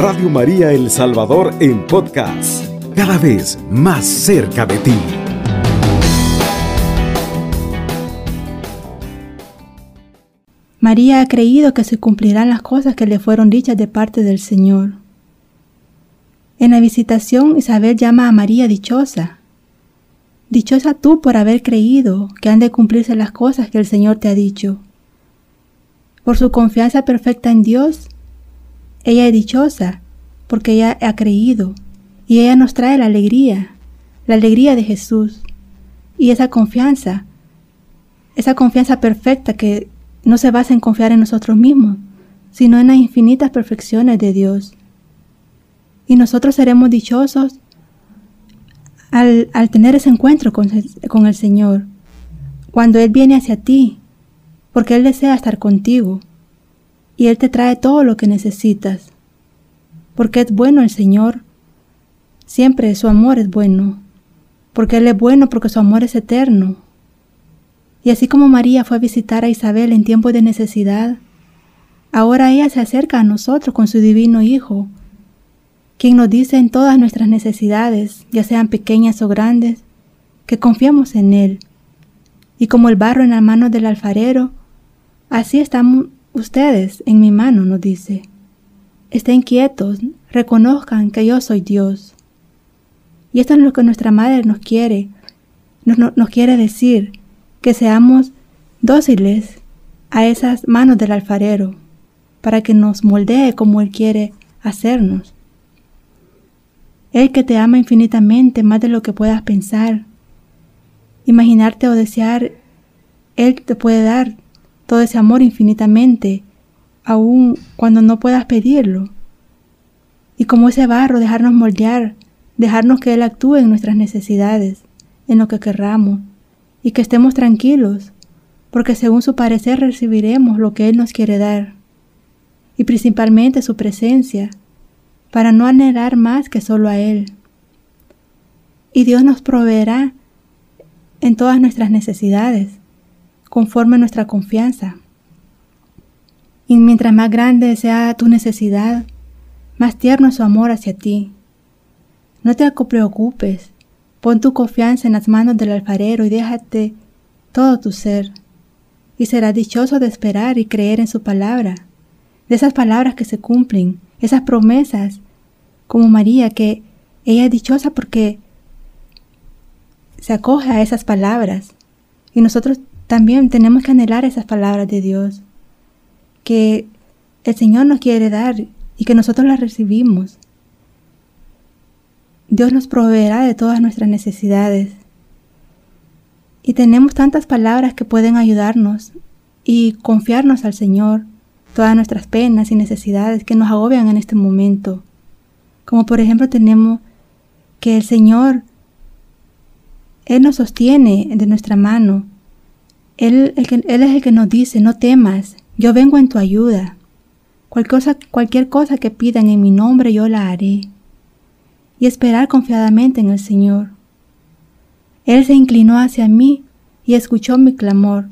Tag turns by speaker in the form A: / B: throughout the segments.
A: Radio María El Salvador en podcast, cada vez más cerca de ti.
B: María ha creído que se cumplirán las cosas que le fueron dichas de parte del Señor. En la visitación Isabel llama a María dichosa. Dichosa tú por haber creído que han de cumplirse las cosas que el Señor te ha dicho. Por su confianza perfecta en Dios, ella es dichosa porque ella ha creído y ella nos trae la alegría, la alegría de Jesús y esa confianza, esa confianza perfecta que no se basa en confiar en nosotros mismos, sino en las infinitas perfecciones de Dios. Y nosotros seremos dichosos al, tener ese encuentro con, el Señor, cuando Él viene hacia ti, porque Él desea estar contigo, y Él te trae todo lo que necesitas, porque es bueno el Señor, siempre su amor es bueno, porque Él es bueno, porque su amor es eterno, y así como María fue a visitar a Isabel en tiempo de necesidad, ahora ella se acerca a nosotros con su divino Hijo, quien nos dice en todas nuestras necesidades, ya sean pequeñas o grandes, que confiemos en Él. Y como el barro en las manos del alfarero, así están ustedes en mi mano, nos dice. Estén quietos, reconozcan que yo soy Dios. Y esto es lo que nuestra Madre nos quiere, nos, quiere decir, que seamos dóciles a esas manos del alfarero, para que nos moldee como Él quiere hacernos. Él que te ama infinitamente más de lo que puedas pensar, imaginarte o desear, Él te puede dar todo ese amor infinitamente, aun cuando no puedas pedirlo. Y como ese barro, dejarnos moldear, dejarnos que Él actúe en nuestras necesidades, en lo que querramos, y que estemos tranquilos, porque según su parecer recibiremos lo que Él nos quiere dar, y principalmente su presencia, para no anhelar más que solo a Él. Y Dios nos proveerá en todas nuestras necesidades, conforme a nuestra confianza. Y mientras más grande sea tu necesidad, más tierno es su amor hacia ti. No te preocupes, Pon tu confianza en las manos del alfarero y déjate todo tu ser. Y serás dichoso de esperar y creer en su palabra, de esas palabras que se cumplen, esas promesas, como María, que ella es dichosa porque se acoge a esas palabras. Y nosotros también tenemos que anhelar esas palabras de Dios, que el Señor nos quiere dar y que nosotros las recibimos. Dios nos proveerá de todas nuestras necesidades. Y tenemos tantas palabras que pueden ayudarnos y confiarnos al Señor todas nuestras penas y necesidades que nos agobian en este momento. Como por ejemplo tenemos que el Señor, Él nos sostiene de nuestra mano. Él, él es el que nos dice, no temas, yo vengo en tu ayuda. Cosa, cualquier cosa que pidan en mi nombre, yo la haré y esperar confiadamente en el Señor. Él se inclinó hacia mí y escuchó mi clamor.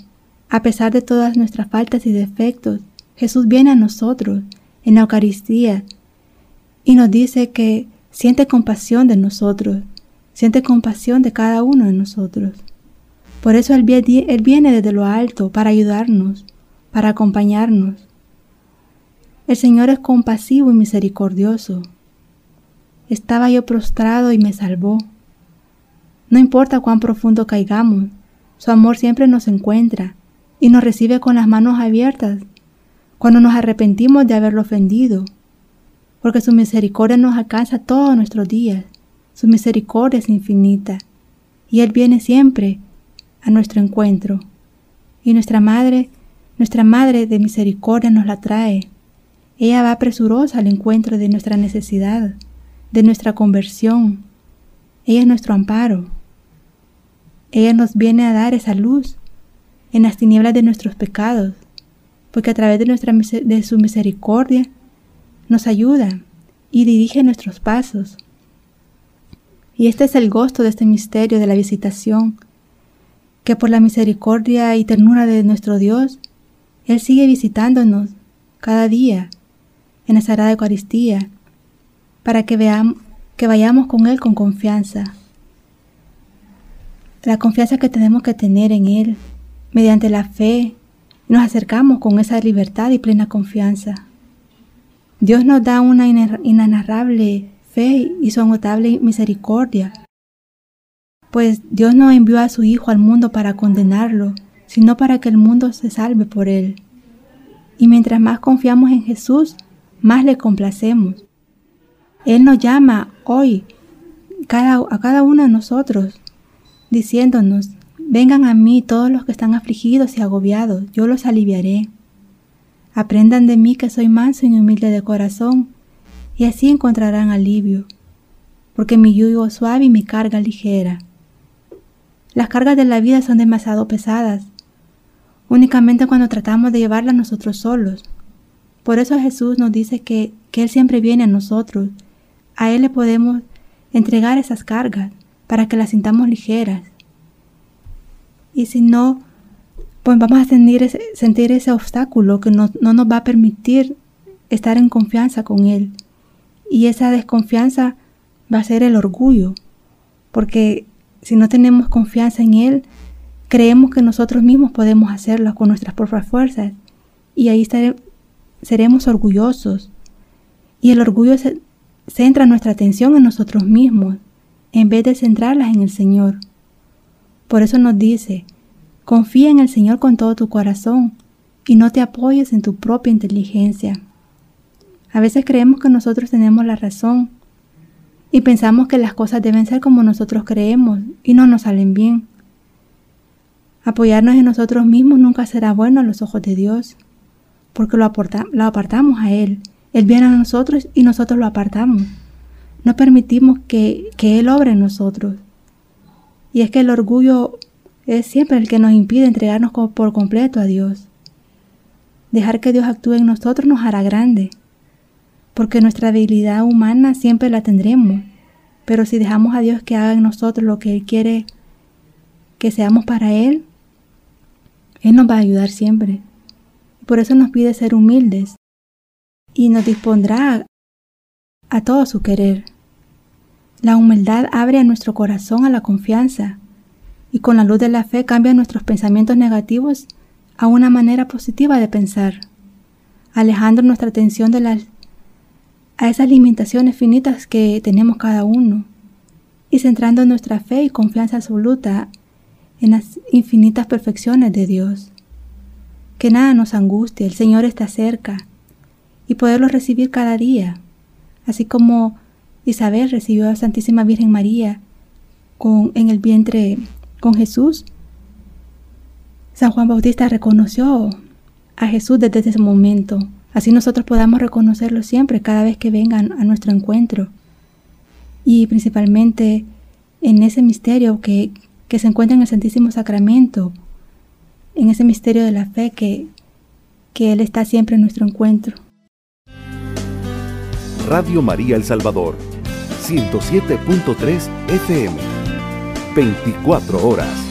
B: A pesar de todas nuestras faltas y defectos, Jesús viene a nosotros en la Eucaristía y nos dice que siente compasión de nosotros, siente compasión de cada uno de nosotros. Por eso Él viene desde lo alto para ayudarnos, para acompañarnos. El Señor es compasivo y misericordioso. Estaba yo prostrado y me salvó. No importa cuán profundo caigamos, su amor siempre nos encuentra y nos recibe con las manos abiertas cuando nos arrepentimos de haberlo ofendido, porque su misericordia nos alcanza todos nuestros días, su misericordia es infinita, y Él viene siempre a nuestro encuentro, y nuestra Madre, nuestra Madre de misericordia nos la trae. Ella va presurosa al encuentro de nuestra necesidad de nuestra conversión. Ella es nuestro amparo. Ella nos viene a dar esa luz en las tinieblas de nuestros pecados, porque a través de, nuestra, de su misericordia nos ayuda y dirige nuestros pasos. Y este es el gozo de este misterio de la visitación, que por la misericordia y ternura de nuestro Dios, Él sigue visitándonos cada día en la Sagrada Eucaristía para que, veamos, que vayamos con Él con confianza. La confianza que tenemos que tener en Él, mediante la fe, nos acercamos con esa libertad y plena confianza. Dios nos da una inenarrable fe y su agotable misericordia, pues Dios no envió a su Hijo al mundo para condenarlo, sino para que el mundo se salve por él. Y mientras más confiamos en Jesús, más le complacemos. Él nos llama hoy a cada uno de nosotros, diciéndonos, vengan a mí todos los que están afligidos y agobiados, yo los aliviaré. Aprendan de mí que soy manso y humilde de corazón, y así encontrarán alivio, porque mi yugo es suave y mi carga ligera. Las cargas de la vida son demasiado pesadas, únicamente cuando tratamos de llevarlas nosotros solos. Por eso Jesús nos dice que, que Él siempre viene a nosotros. A Él le podemos entregar esas cargas para que las sintamos ligeras. Y si no, pues vamos a sentir ese, obstáculo que no, no nos va a permitir estar en confianza con Él. Y esa desconfianza va a ser el orgullo, porque si no tenemos confianza en Él, creemos que nosotros mismos podemos hacerlo con nuestras propias fuerzas y ahí seremos orgullosos. Y el orgullo centra nuestra atención en nosotros mismos en vez de centrarlas en el Señor. Por eso nos dice, Confía en el Señor con todo tu corazón y no te apoyes en tu propia inteligencia. A veces creemos que nosotros tenemos la razón y pensamos que las cosas deben ser como nosotros creemos y no nos salen bien. Apoyarnos en nosotros mismos nunca será bueno a los ojos de Dios, porque lo, lo apartamos a Él. Él viene a nosotros y nosotros lo apartamos. No permitimos que, que Él obre en nosotros. Y es que el orgullo es siempre el que nos impide entregarnos por completo a Dios. Dejar que Dios actúe en nosotros nos hará grande, porque nuestra debilidad humana siempre la tendremos, pero si dejamos a Dios que haga en nosotros lo que Él quiere que seamos para Él, Él nos va a ayudar siempre. Por eso nos pide ser humildes y nos dispondrá a todo su querer. La humildad abre a nuestro corazón a la confianza y con la luz de la fe cambia nuestros pensamientos negativos a una manera positiva de pensar, alejando nuestra atención de las a esas limitaciones finitas que tenemos cada uno y centrando nuestra fe y confianza absoluta en las infinitas perfecciones de Dios. Que nada nos angustie, el Señor está cerca y poderlo recibir cada día, así como Isabel recibió a la Santísima Virgen María con, en el vientre con Jesús. San Juan Bautista reconoció a Jesús desde ese momento. Así nosotros podamos reconocerlo siempre, cada vez que vengan a nuestro encuentro. Y principalmente en ese misterio que, que se encuentra en el Santísimo Sacramento, en ese misterio de la fe que, que Él está siempre en nuestro encuentro.
A: Radio María El Salvador, 107.3 FM. 24 horas.